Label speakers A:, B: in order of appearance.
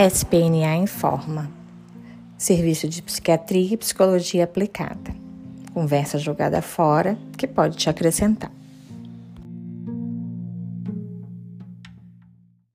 A: SPNA informa. Serviço de Psiquiatria e Psicologia Aplicada. Conversa jogada fora que pode te acrescentar.